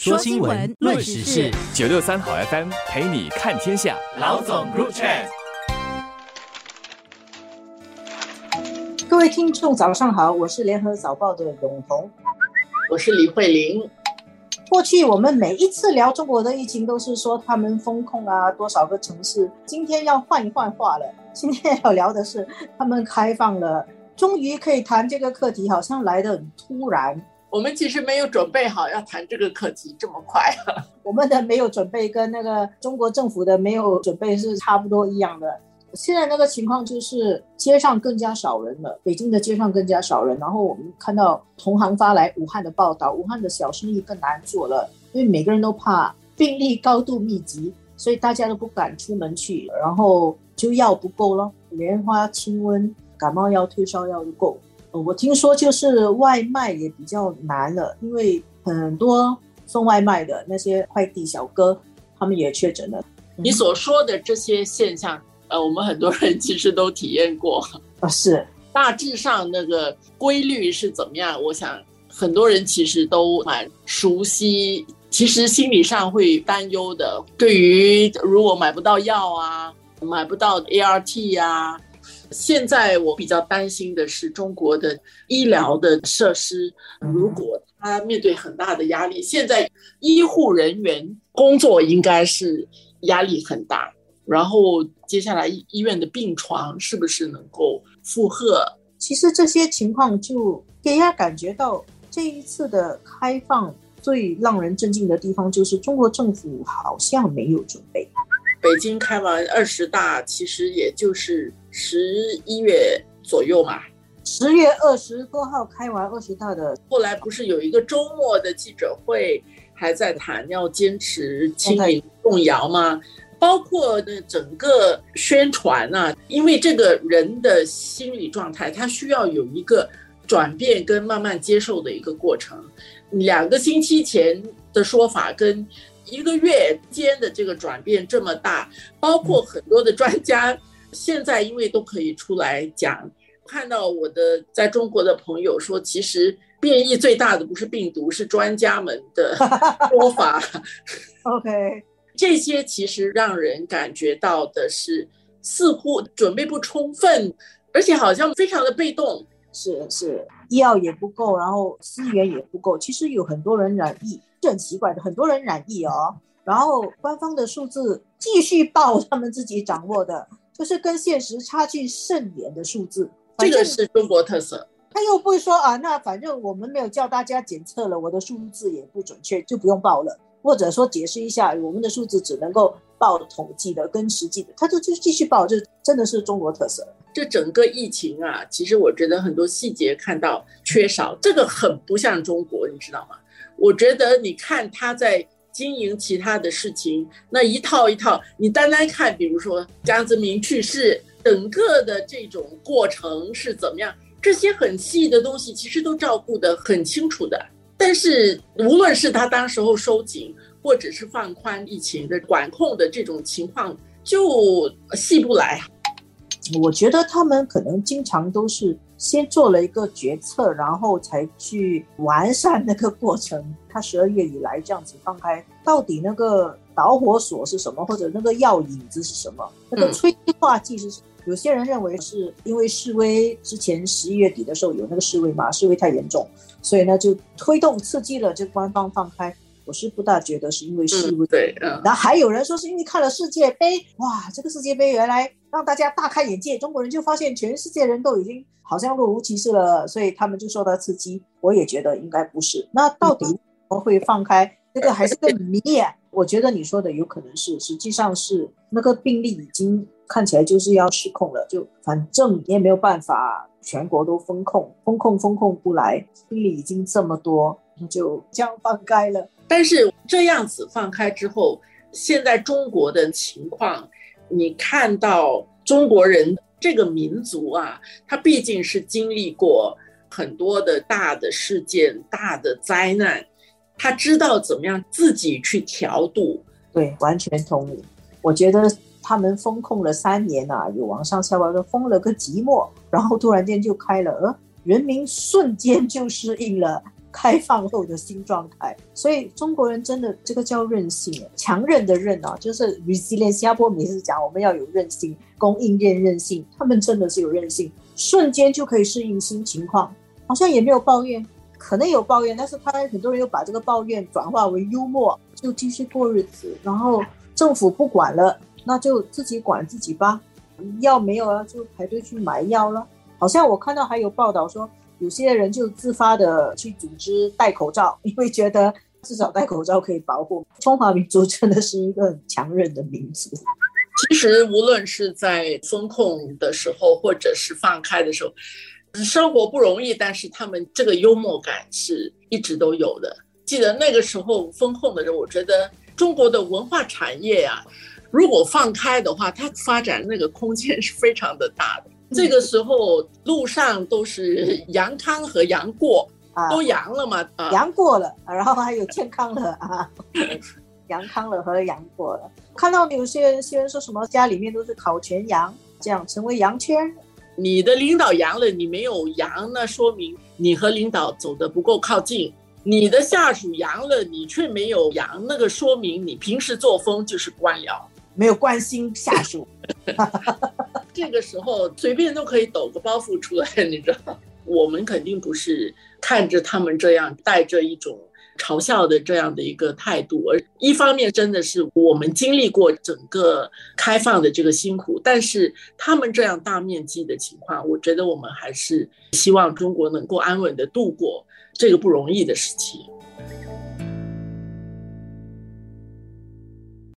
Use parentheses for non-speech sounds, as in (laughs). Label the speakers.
Speaker 1: 说新闻，论时事，
Speaker 2: 九六三好 FM 陪你看天下。
Speaker 1: 老总 Group Chat，
Speaker 3: 各位听众早上好，我是联合早报的永红，
Speaker 4: 我是李慧玲。
Speaker 3: 过去我们每一次聊中国的疫情，都是说他们封控啊，多少个城市。今天要换一换话了，今天要聊的是他们开放了，终于可以谈这个课题，好像来的很突然。
Speaker 4: 我们其实没有准备好要谈这个课题这么快，(laughs)
Speaker 3: 我们的没有准备跟那个中国政府的没有准备是差不多一样的。现在那个情况就是街上更加少人了，北京的街上更加少人。然后我们看到同行发来武汉的报道，武汉的小生意更难做了，因为每个人都怕病例高度密集，所以大家都不敢出门去。然后就药不够了，莲花清瘟、感冒药、退烧药不够。我听说就是外卖也比较难了，因为很多送外卖的那些快递小哥他们也确诊了。
Speaker 4: 你所说的这些现象，呃，我们很多人其实都体验过
Speaker 3: 啊，是
Speaker 4: 大致上那个规律是怎么样？我想很多人其实都蛮熟悉，其实心理上会担忧的。对于如果买不到药啊，买不到 ART 呀。现在我比较担心的是中国的医疗的设施，如果他面对很大的压力，现在医护人员工作应该是压力很大，然后接下来医院的病床是不是能够负荷？
Speaker 3: 其实这些情况就给人家感觉到这一次的开放最让人震惊的地方就是中国政府好像没有准备。
Speaker 4: 北京开完二十大，其实也就是十一月左右嘛。
Speaker 3: 十月二十多号开完二十大的，
Speaker 4: 后来不是有一个周末的记者会，还在谈要坚持清零动摇吗？包括的整个宣传啊，因为这个人的心理状态，他需要有一个转变跟慢慢接受的一个过程。两个星期前的说法跟。一个月间的这个转变这么大，包括很多的专家现在因为都可以出来讲，看到我的在中国的朋友说，其实变异最大的不是病毒，是专家们的 (laughs) 说法。
Speaker 3: OK，
Speaker 4: 这些其实让人感觉到的是，似乎准备不充分，而且好像非常的被动。
Speaker 3: 是是，医药也不够，然后资源也不够，其实有很多人染疫。是很奇怪的，很多人染疫哦，然后官方的数字继续报他们自己掌握的，就是跟现实差距甚远的数字。
Speaker 4: 这个是中国特色。
Speaker 3: 他又不会说啊，那反正我们没有叫大家检测了，我的数字也不准确，就不用报了。或者说解释一下，我们的数字只能够报统计的跟实际的，他就就继续报，这真的是中国特色。
Speaker 4: 这整个疫情啊，其实我觉得很多细节看到缺少，这个很不像中国，你知道吗？我觉得你看他在经营其他的事情，那一套一套，你单单看，比如说江泽民去世，整个的这种过程是怎么样，这些很细的东西其实都照顾得很清楚的。但是无论是他当时候收紧，或者是放宽疫情的管控的这种情况，就细不来。
Speaker 3: 我觉得他们可能经常都是先做了一个决策，然后才去完善那个过程。他十二月以来这样子放开，到底那个导火索是什么，或者那个药引子是什么？那个催化剂是什么？有些人认为是因为示威之前十一月底的时候有那个示威嘛，示威太严重，所以呢就推动刺激了这官方放开。我是不大觉得是因为示威，
Speaker 4: 对，嗯。
Speaker 3: 然后还有人说是因为看了世界杯，哇，这个世界杯原来让大家大开眼界，中国人就发现全世界人都已经好像若无其事了，所以他们就受到刺激。我也觉得应该不是。那到底会放开？这个还是个谜。(laughs) 我觉得你说的有可能是，实际上是那个病例已经看起来就是要失控了，就反正你也没有办法，全国都封控，封控封控不来，病例已经这么多，就这样放开了。
Speaker 4: 但是这样子放开之后，现在中国的情况，你看到中国人这个民族啊，他毕竟是经历过很多的大的事件、大的灾难，他知道怎么样自己去调度。
Speaker 3: 对，完全同意。我觉得他们封控了三年啊，有网上下滑，说封了个寂寞，然后突然间就开了，呃，人民瞬间就适应了。开放后的新状态。所以中国人真的这个叫韧性，强韧的韧啊，就是 resilience。新加坡每次讲我们要有韧性，供应链韧性，他们真的是有韧性，瞬间就可以适应新情况，好像也没有抱怨，可能有抱怨，但是他很多人又把这个抱怨转化为幽默，就继续过日子，然后政府不管了，那就自己管自己吧。药没有了，就排队去买药了。好像我看到还有报道说，有些人就自发的去组织戴口罩，因为觉得至少戴口罩可以保护。中华民族真的是一个很强韧的民族。
Speaker 4: 其实无论是在风控的时候，或者是放开的时候，生活不容易，但是他们这个幽默感是一直都有的。记得那个时候风控的时候，我觉得中国的文化产业啊。如果放开的话，它发展那个空间是非常的大的。这个时候路上都是阳康和阳过，(laughs) 啊都阳了嘛？
Speaker 3: 阳过了，然后还有健康了啊，阳康 (laughs) 了和阳过了。看到有些人新闻说什么家里面都是烤全羊，这样成为羊圈。
Speaker 4: 你的领导阳了，你没有阳，那说明你和领导走的不够靠近。你的下属阳了，你却没有阳，那个说明你平时作风就是官僚。
Speaker 3: 没有关心下属，(laughs)
Speaker 4: 这个时候随便都可以抖个包袱出来，你知道？我们肯定不是看着他们这样带着一种嘲笑的这样的一个态度，而一方面真的是我们经历过整个开放的这个辛苦，但是他们这样大面积的情况，我觉得我们还是希望中国能够安稳的度过这个不容易的时期。